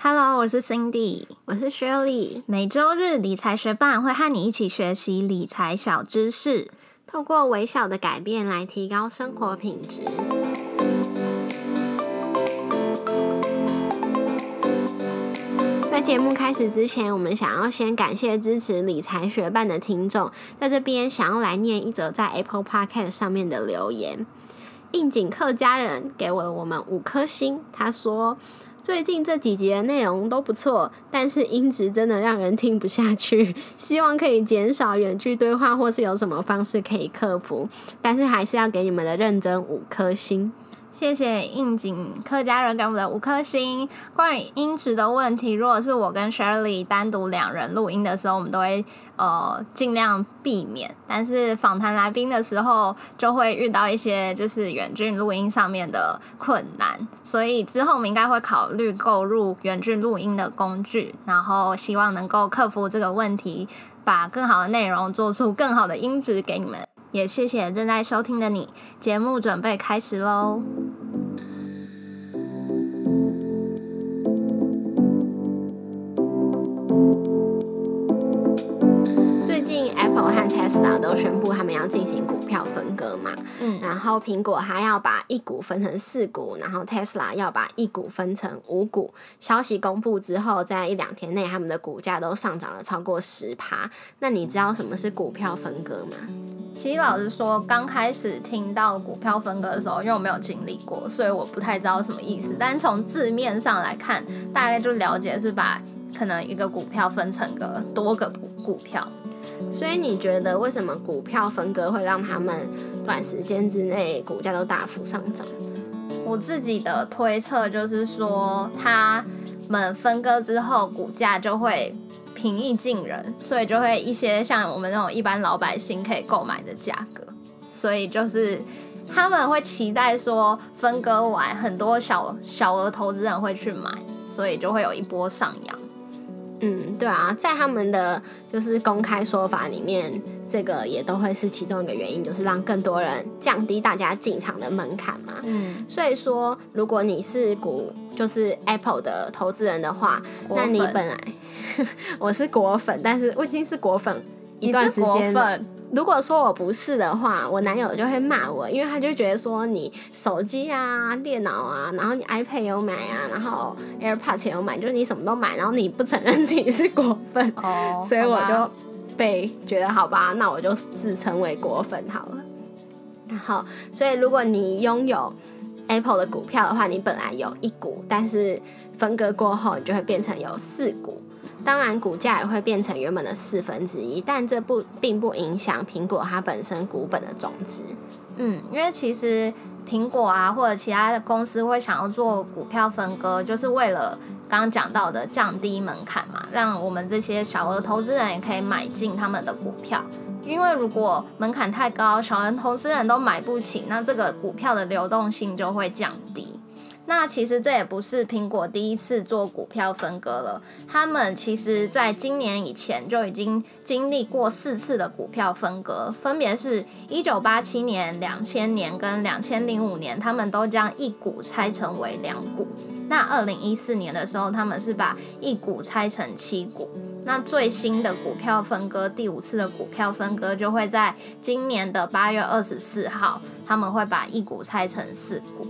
Hello，我是 Cindy，我是 Shirley。每周日理财学伴会和你一起学习理财小知识，透过微小的改变来提高生活品质。在节目开始之前，我们想要先感谢支持理财学伴的听众，在这边想要来念一则在 Apple Podcast 上面的留言。应景客家人给了我们五颗星，他说。最近这几集的内容都不错，但是音质真的让人听不下去。希望可以减少远距对话，或是有什么方式可以克服。但是还是要给你们的认真五颗星。谢谢应景客家人给我们的五颗星。关于音质的问题，如果是我跟 Shirley 单独两人录音的时候，我们都会呃尽量避免。但是访谈来宾的时候，就会遇到一些就是远距录音上面的困难。所以之后我们应该会考虑购入远距录音的工具，然后希望能够克服这个问题，把更好的内容做出更好的音质给你们。也谢谢正在收听的你，节目准备开始喽。Tesla 都宣布他们要进行股票分割嘛，嗯，然后苹果还要把一股分成四股，然后 Tesla 要把一股分成五股。消息公布之后，在一两天内，他们的股价都上涨了超过十趴。那你知道什么是股票分割吗？其实老实说，刚开始听到股票分割的时候，因为我没有经历过，所以我不太知道什么意思。但从字面上来看，大概就了解是把可能一个股票分成个多个股股票。所以你觉得为什么股票分割会让他们短时间之内股价都大幅上涨？我自己的推测就是说，他们分割之后股价就会平易近人，所以就会一些像我们那种一般老百姓可以购买的价格。所以就是他们会期待说分割完很多小小额投资人会去买，所以就会有一波上扬。嗯，对啊，在他们的就是公开说法里面，这个也都会是其中一个原因，就是让更多人降低大家进场的门槛嘛。嗯，所以说，如果你是股就是 Apple 的投资人的话，那你本来 我是果粉，但是我已经是果粉一段时间了。如果说我不是的话，我男友就会骂我，因为他就觉得说你手机啊、电脑啊，然后你 iPad 有买啊，然后 AirPods 也有买，就是你什么都买，然后你不承认自己是果粉，哦，所以我就被觉得好吧，那我就自称为果粉好了。然后，所以如果你拥有 Apple 的股票的话，你本来有一股，但是分割过后，你就会变成有四股。当然，股价也会变成原本的四分之一，但这不并不影响苹果它本身股本的总值。嗯，因为其实苹果啊，或者其他的公司会想要做股票分割，就是为了刚刚讲到的降低门槛嘛，让我们这些小额投资人也可以买进他们的股票。因为如果门槛太高，小额投资人都买不起，那这个股票的流动性就会降低。那其实这也不是苹果第一次做股票分割了，他们其实在今年以前就已经经历过四次的股票分割，分别是一九八七年、两千年跟两千零五年，他们都将一股拆成为两股。那二零一四年的时候，他们是把一股拆成七股。那最新的股票分割，第五次的股票分割就会在今年的八月二十四号，他们会把一股拆成四股。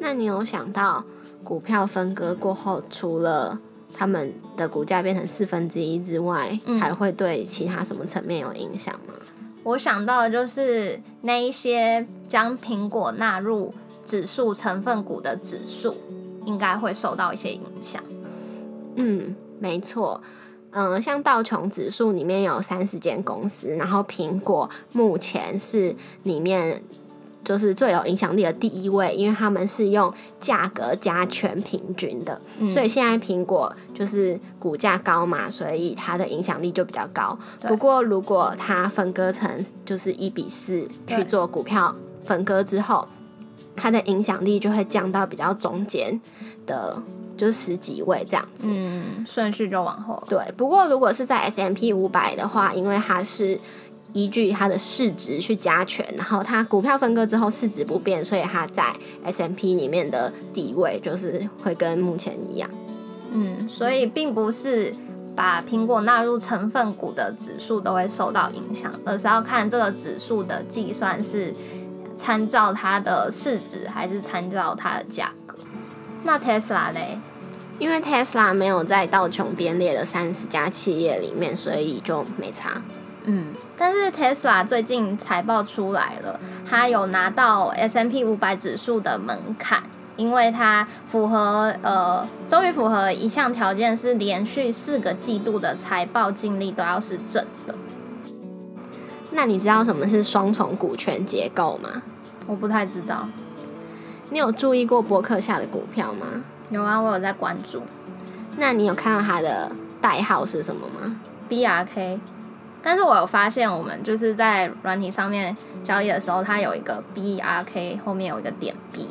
那你有想到股票分割过后，除了他们的股价变成四分之一之外，还会对其他什么层面有影响吗？我想到的就是那一些将苹果纳入指数成分股的指数，应该会受到一些影响。嗯，没错。嗯，像道琼指数里面有三十间公司，然后苹果目前是里面。就是最有影响力的第一位，因为他们是用价格加权平均的，所以现在苹果就是股价高嘛，所以它的影响力就比较高。不过如果它分割成就是一比四去做股票分割之后，它的影响力就会降到比较中间的，就是十几位这样子，嗯，顺序就往后。对，不过如果是在 S M P 五百的话，因为它是。依据它的市值去加权，然后它股票分割之后市值不变，所以它在 S M P 里面的地位就是会跟目前一样。嗯，所以并不是把苹果纳入成分股的指数都会受到影响，而是要看这个指数的计算是参照它的市值还是参照它的价格。那 Tesla 嘞？因为 Tesla 没有在道琼编列的三十家企业里面，所以就没差。嗯，但是 Tesla 最近财报出来了，它有拿到 S M P 五百指数的门槛，因为它符合呃，终于符合一项条件，是连续四个季度的财报净利都要是正的。那你知道什么是双重股权结构吗？我不太知道。你有注意过博客下的股票吗？有啊，我有在关注。那你有看到它的代号是什么吗？B R K。但是我有发现，我们就是在软体上面交易的时候，它有一个 B R K 后面有一个点 B。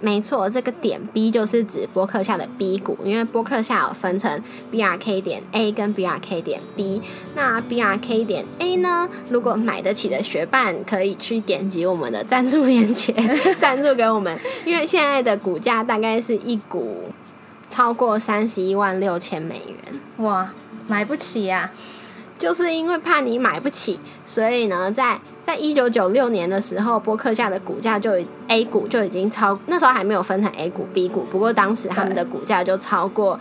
没错，这个点 B 就是指波克下的 B 股，因为波克下有分成 B R K 点 A 跟 B R K 点 B。那 B R K 点 A 呢，如果买得起的学伴可以去点击我们的赞助链接，赞助给我们，因为现在的股价大概是一股超过三十一万六千美元。哇，买不起呀！就是因为怕你买不起，所以呢，在在一九九六年的时候，波克夏的股价就 A 股就已经超，那时候还没有分成 A 股、B 股，不过当时他们的股价就超过，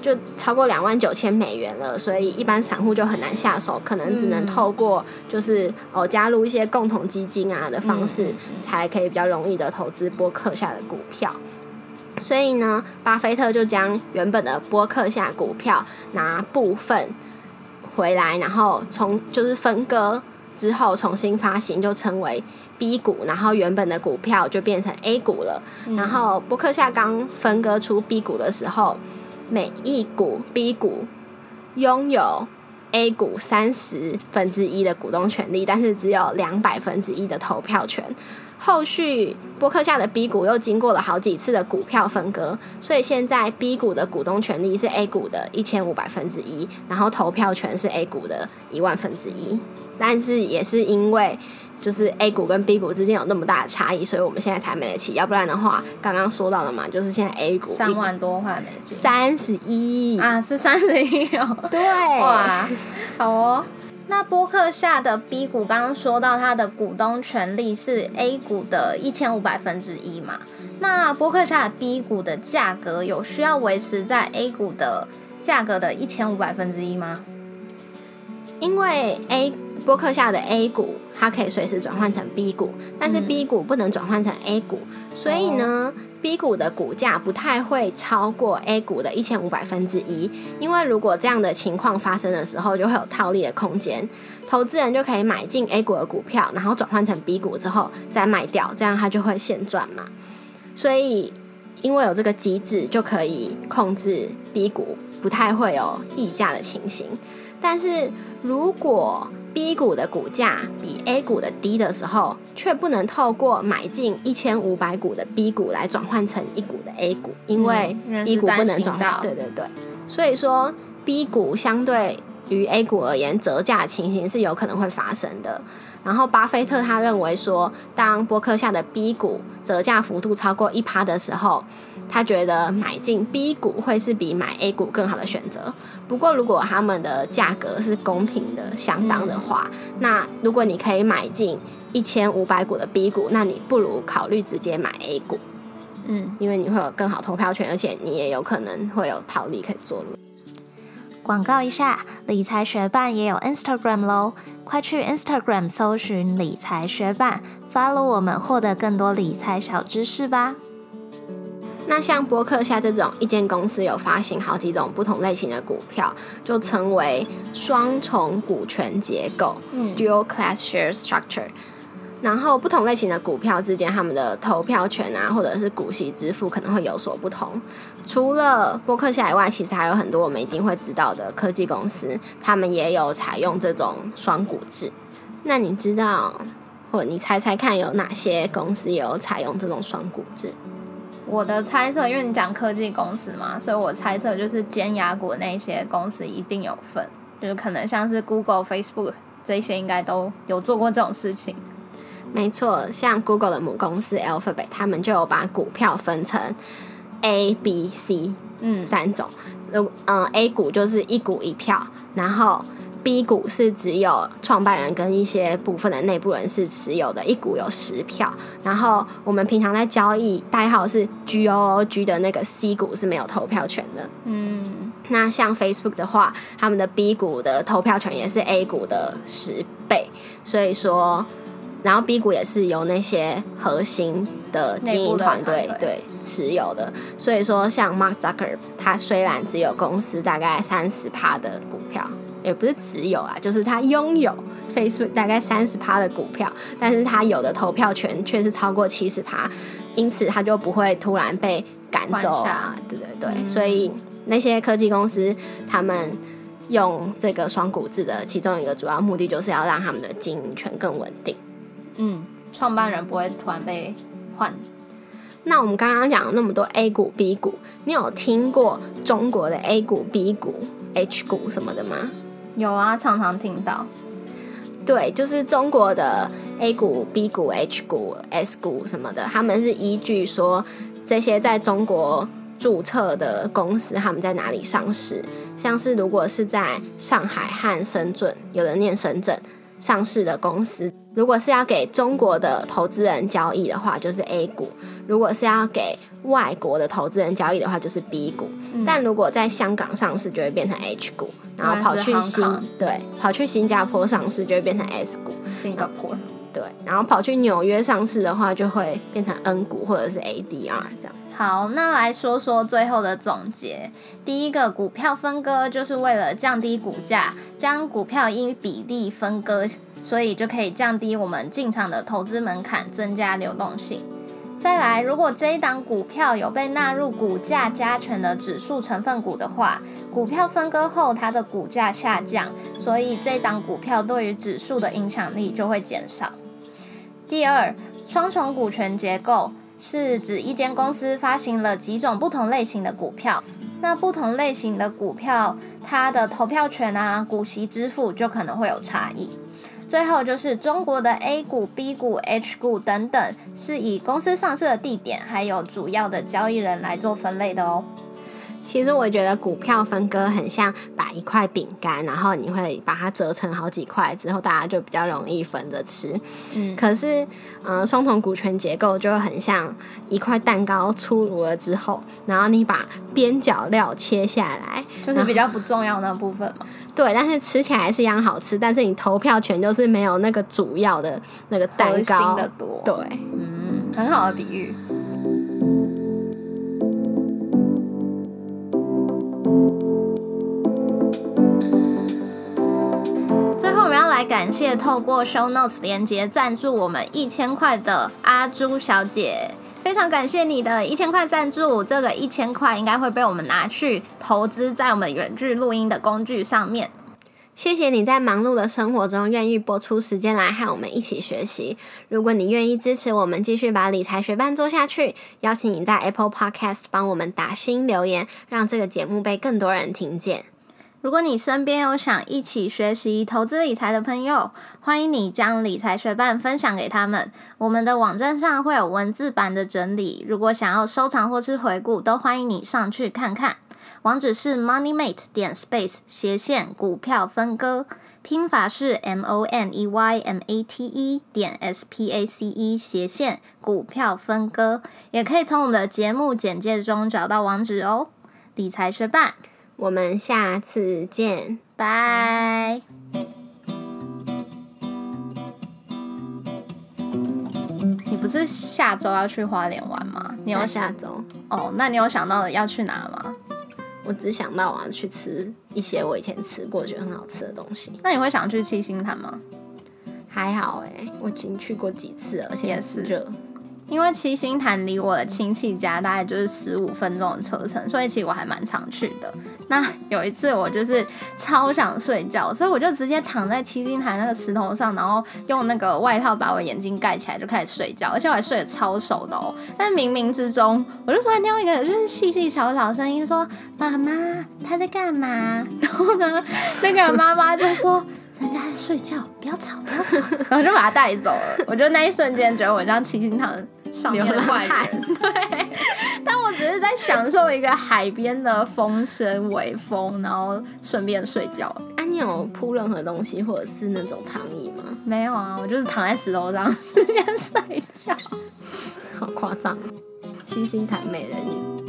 就超过两万九千美元了，所以一般散户就很难下手，可能只能透过就是哦加入一些共同基金啊的方式，才可以比较容易的投资波克夏的股票。所以呢，巴菲特就将原本的波克夏股票拿部分。回来，然后从就是分割之后重新发行，就成为 B 股，然后原本的股票就变成 A 股了。然后伯克夏刚分割出 B 股的时候，每一股 B 股拥有 A 股三十分之一的股东权利，但是只有两百分之一的投票权。后续波克夏的 B 股又经过了好几次的股票分割，所以现在 B 股的股东权利是 A 股的一千五百分之一，然后投票权是 A 股的一万分之一。但是也是因为就是 A 股跟 B 股之间有那么大的差异，所以我们现在才买得起。要不然的话，刚刚说到了嘛，就是现在 A 股三万多块美金，三十一啊，是三十一哦，对，哇，好哦。那波克下的 B 股刚刚说到它的股东权利是 A 股的一千五百分之一嘛？那波克下的 B 股的价格有需要维持在 A 股的价格的一千五百分之一吗？因为 A 波克下的 A 股它可以随时转换成 B 股，但是 B 股不能转换成 A 股，所以呢？B 股的股价不太会超过 A 股的一千五百分之一，因为如果这样的情况发生的时候，就会有套利的空间，投资人就可以买进 A 股的股票，然后转换成 B 股之后再卖掉，这样他就会现赚嘛。所以因为有这个机制，就可以控制 B 股不太会有溢价的情形。但是如果 B 股的股价比 A 股的低的时候，却不能透过买进一千五百股的 B 股来转换成一股的 A 股，因为 B 股不能转换。对对对，所以说 B 股相对于 A 股而言，折价情形是有可能会发生的。然后巴菲特他认为说，当波克下的 B 股折价幅度超过一趴的时候，他觉得买进 B 股会是比买 A 股更好的选择。不过，如果他们的价格是公平的、相当的话，那如果你可以买进一千五百股的 B 股，那你不如考虑直接买 A 股。嗯，因为你会有更好投票权，而且你也有可能会有套利可以做。广告一下，理财学办也有 Instagram 喽，快去 Instagram 搜寻理财学办，follow 我们，获得更多理财小知识吧。那像博客下这种一间公司有发行好几种不同类型的股票，就称为双重股权结构 （dual class share structure）。然后不同类型的股票之间，他们的投票权啊，或者是股息支付可能会有所不同。除了博客下以外，其实还有很多我们一定会知道的科技公司，他们也有采用这种双股制。那你知道，或你猜猜看，有哪些公司有采用这种双股制？我的猜测，因为你讲科技公司嘛，所以我猜测就是尖牙股那些公司一定有份，就是可能像是 Google、Facebook 这些应该都有做过这种事情。没错，像 Google 的母公司 Alphabet，他们就有把股票分成 A、B、C 嗯三种，如嗯 A 股就是一股一票，然后 B 股是只有创办人跟一些部分的内部人士持有的，一股有十票。然后我们平常在交易代号是 G O O G 的那个 C 股是没有投票权的。嗯，那像 Facebook 的话，他们的 B 股的投票权也是 A 股的十倍，所以说。然后 B 股也是由那些核心的经营团队对持有的，所以说像 Mark Zucker，他虽然只有公司大概三十趴的股票，也不是只有啊，就是他拥有 Facebook 大概三十趴的股票，但是他有的投票权却是超过七十趴，因此他就不会突然被赶走啊，对对对，所以那些科技公司他们用这个双股制的其中一个主要目的，就是要让他们的经营权更稳定。嗯，创办人不会突然被换。那我们刚刚讲了那么多 A 股、B 股，你有听过中国的 A 股、B 股、H 股什么的吗？有啊，常常听到。对，就是中国的 A 股、B 股、H 股、S 股什么的，他们是依据说这些在中国注册的公司他们在哪里上市，像是如果是在上海和深圳，有人念深圳。上市的公司，如果是要给中国的投资人交易的话，就是 A 股；如果是要给外国的投资人交易的话，就是 B 股。但如果在香港上市，就会变成 H 股；然后跑去新对跑去新加坡上市，就会变成 S 股。新加坡对，然后跑去纽约上市的话，就会变成 N 股或者是 ADR 这样。好，那来说说最后的总结。第一个，股票分割就是为了降低股价，将股票因比例分割，所以就可以降低我们进场的投资门槛，增加流动性。再来，如果这一档股票有被纳入股价加权的指数成分股的话，股票分割后它的股价下降，所以这一档股票对于指数的影响力就会减少。第二，双重股权结构。是指一间公司发行了几种不同类型的股票，那不同类型的股票，它的投票权啊、股息支付就可能会有差异。最后就是中国的 A 股、B 股、H 股等等，是以公司上市的地点还有主要的交易人来做分类的哦。其实我觉得股票分割很像把一块饼干，然后你会把它折成好几块，之后大家就比较容易分着吃。嗯，可是，呃，双重股权结构就很像一块蛋糕出炉了之后，然后你把边角料切下来，就是比较不重要那部分嘛。对，但是吃起来是一样好吃，但是你投票权就是没有那个主要的那个蛋糕的多。对，嗯，很好的比喻。感谢透过 Show Notes 连接赞助我们一千块的阿朱小姐，非常感谢你的一千块赞助。这个一千块应该会被我们拿去投资在我们远距录音的工具上面。谢谢你在忙碌的生活中愿意播出时间来和我们一起学习。如果你愿意支持我们继续把理财学伴做下去，邀请你在 Apple Podcast 帮我们打新留言，让这个节目被更多人听见。如果你身边有想一起学习投资理财的朋友，欢迎你将理财学伴分享给他们。我们的网站上会有文字版的整理，如果想要收藏或是回顾，都欢迎你上去看看。网址是 moneymate 点 space 斜线股票分割，拼法是 m o n e y m a t e 点 s p a c e 斜线股票分割，也可以从我们的节目简介中找到网址哦。理财学伴，我们下次见，拜。你不是下周要去花莲玩吗？你有下周哦？那你有想到要去哪吗？我只想到我要去吃一些我以前吃过觉得很好吃的东西。那你会想去七星潭吗？还好哎，我已经去过几次了，而且也是热。因为七星潭离我的亲戚家大概就是十五分钟的车程，所以其实我还蛮常去的。那有一次我就是超想睡觉，所以我就直接躺在七星潭那个石头上，然后用那个外套把我眼睛盖起来，就开始睡觉，而且我还睡得超熟的哦。但冥冥之中，我就突然听到一个就是细细小小的声音说：“妈妈，他在干嘛？”然后呢，那个妈妈就说：“人家在睡觉，不要吵，不要吵。”然后就把他带走了。我就那一瞬间觉得我像七星潭。上面的外人，对，但我只是在。在享受一个海边的风声、微风，然后顺便睡觉。啊，你有铺任何东西或者是那种躺椅吗？没有啊，我就是躺在石头上 直接睡觉，好夸张。七星潭美人鱼。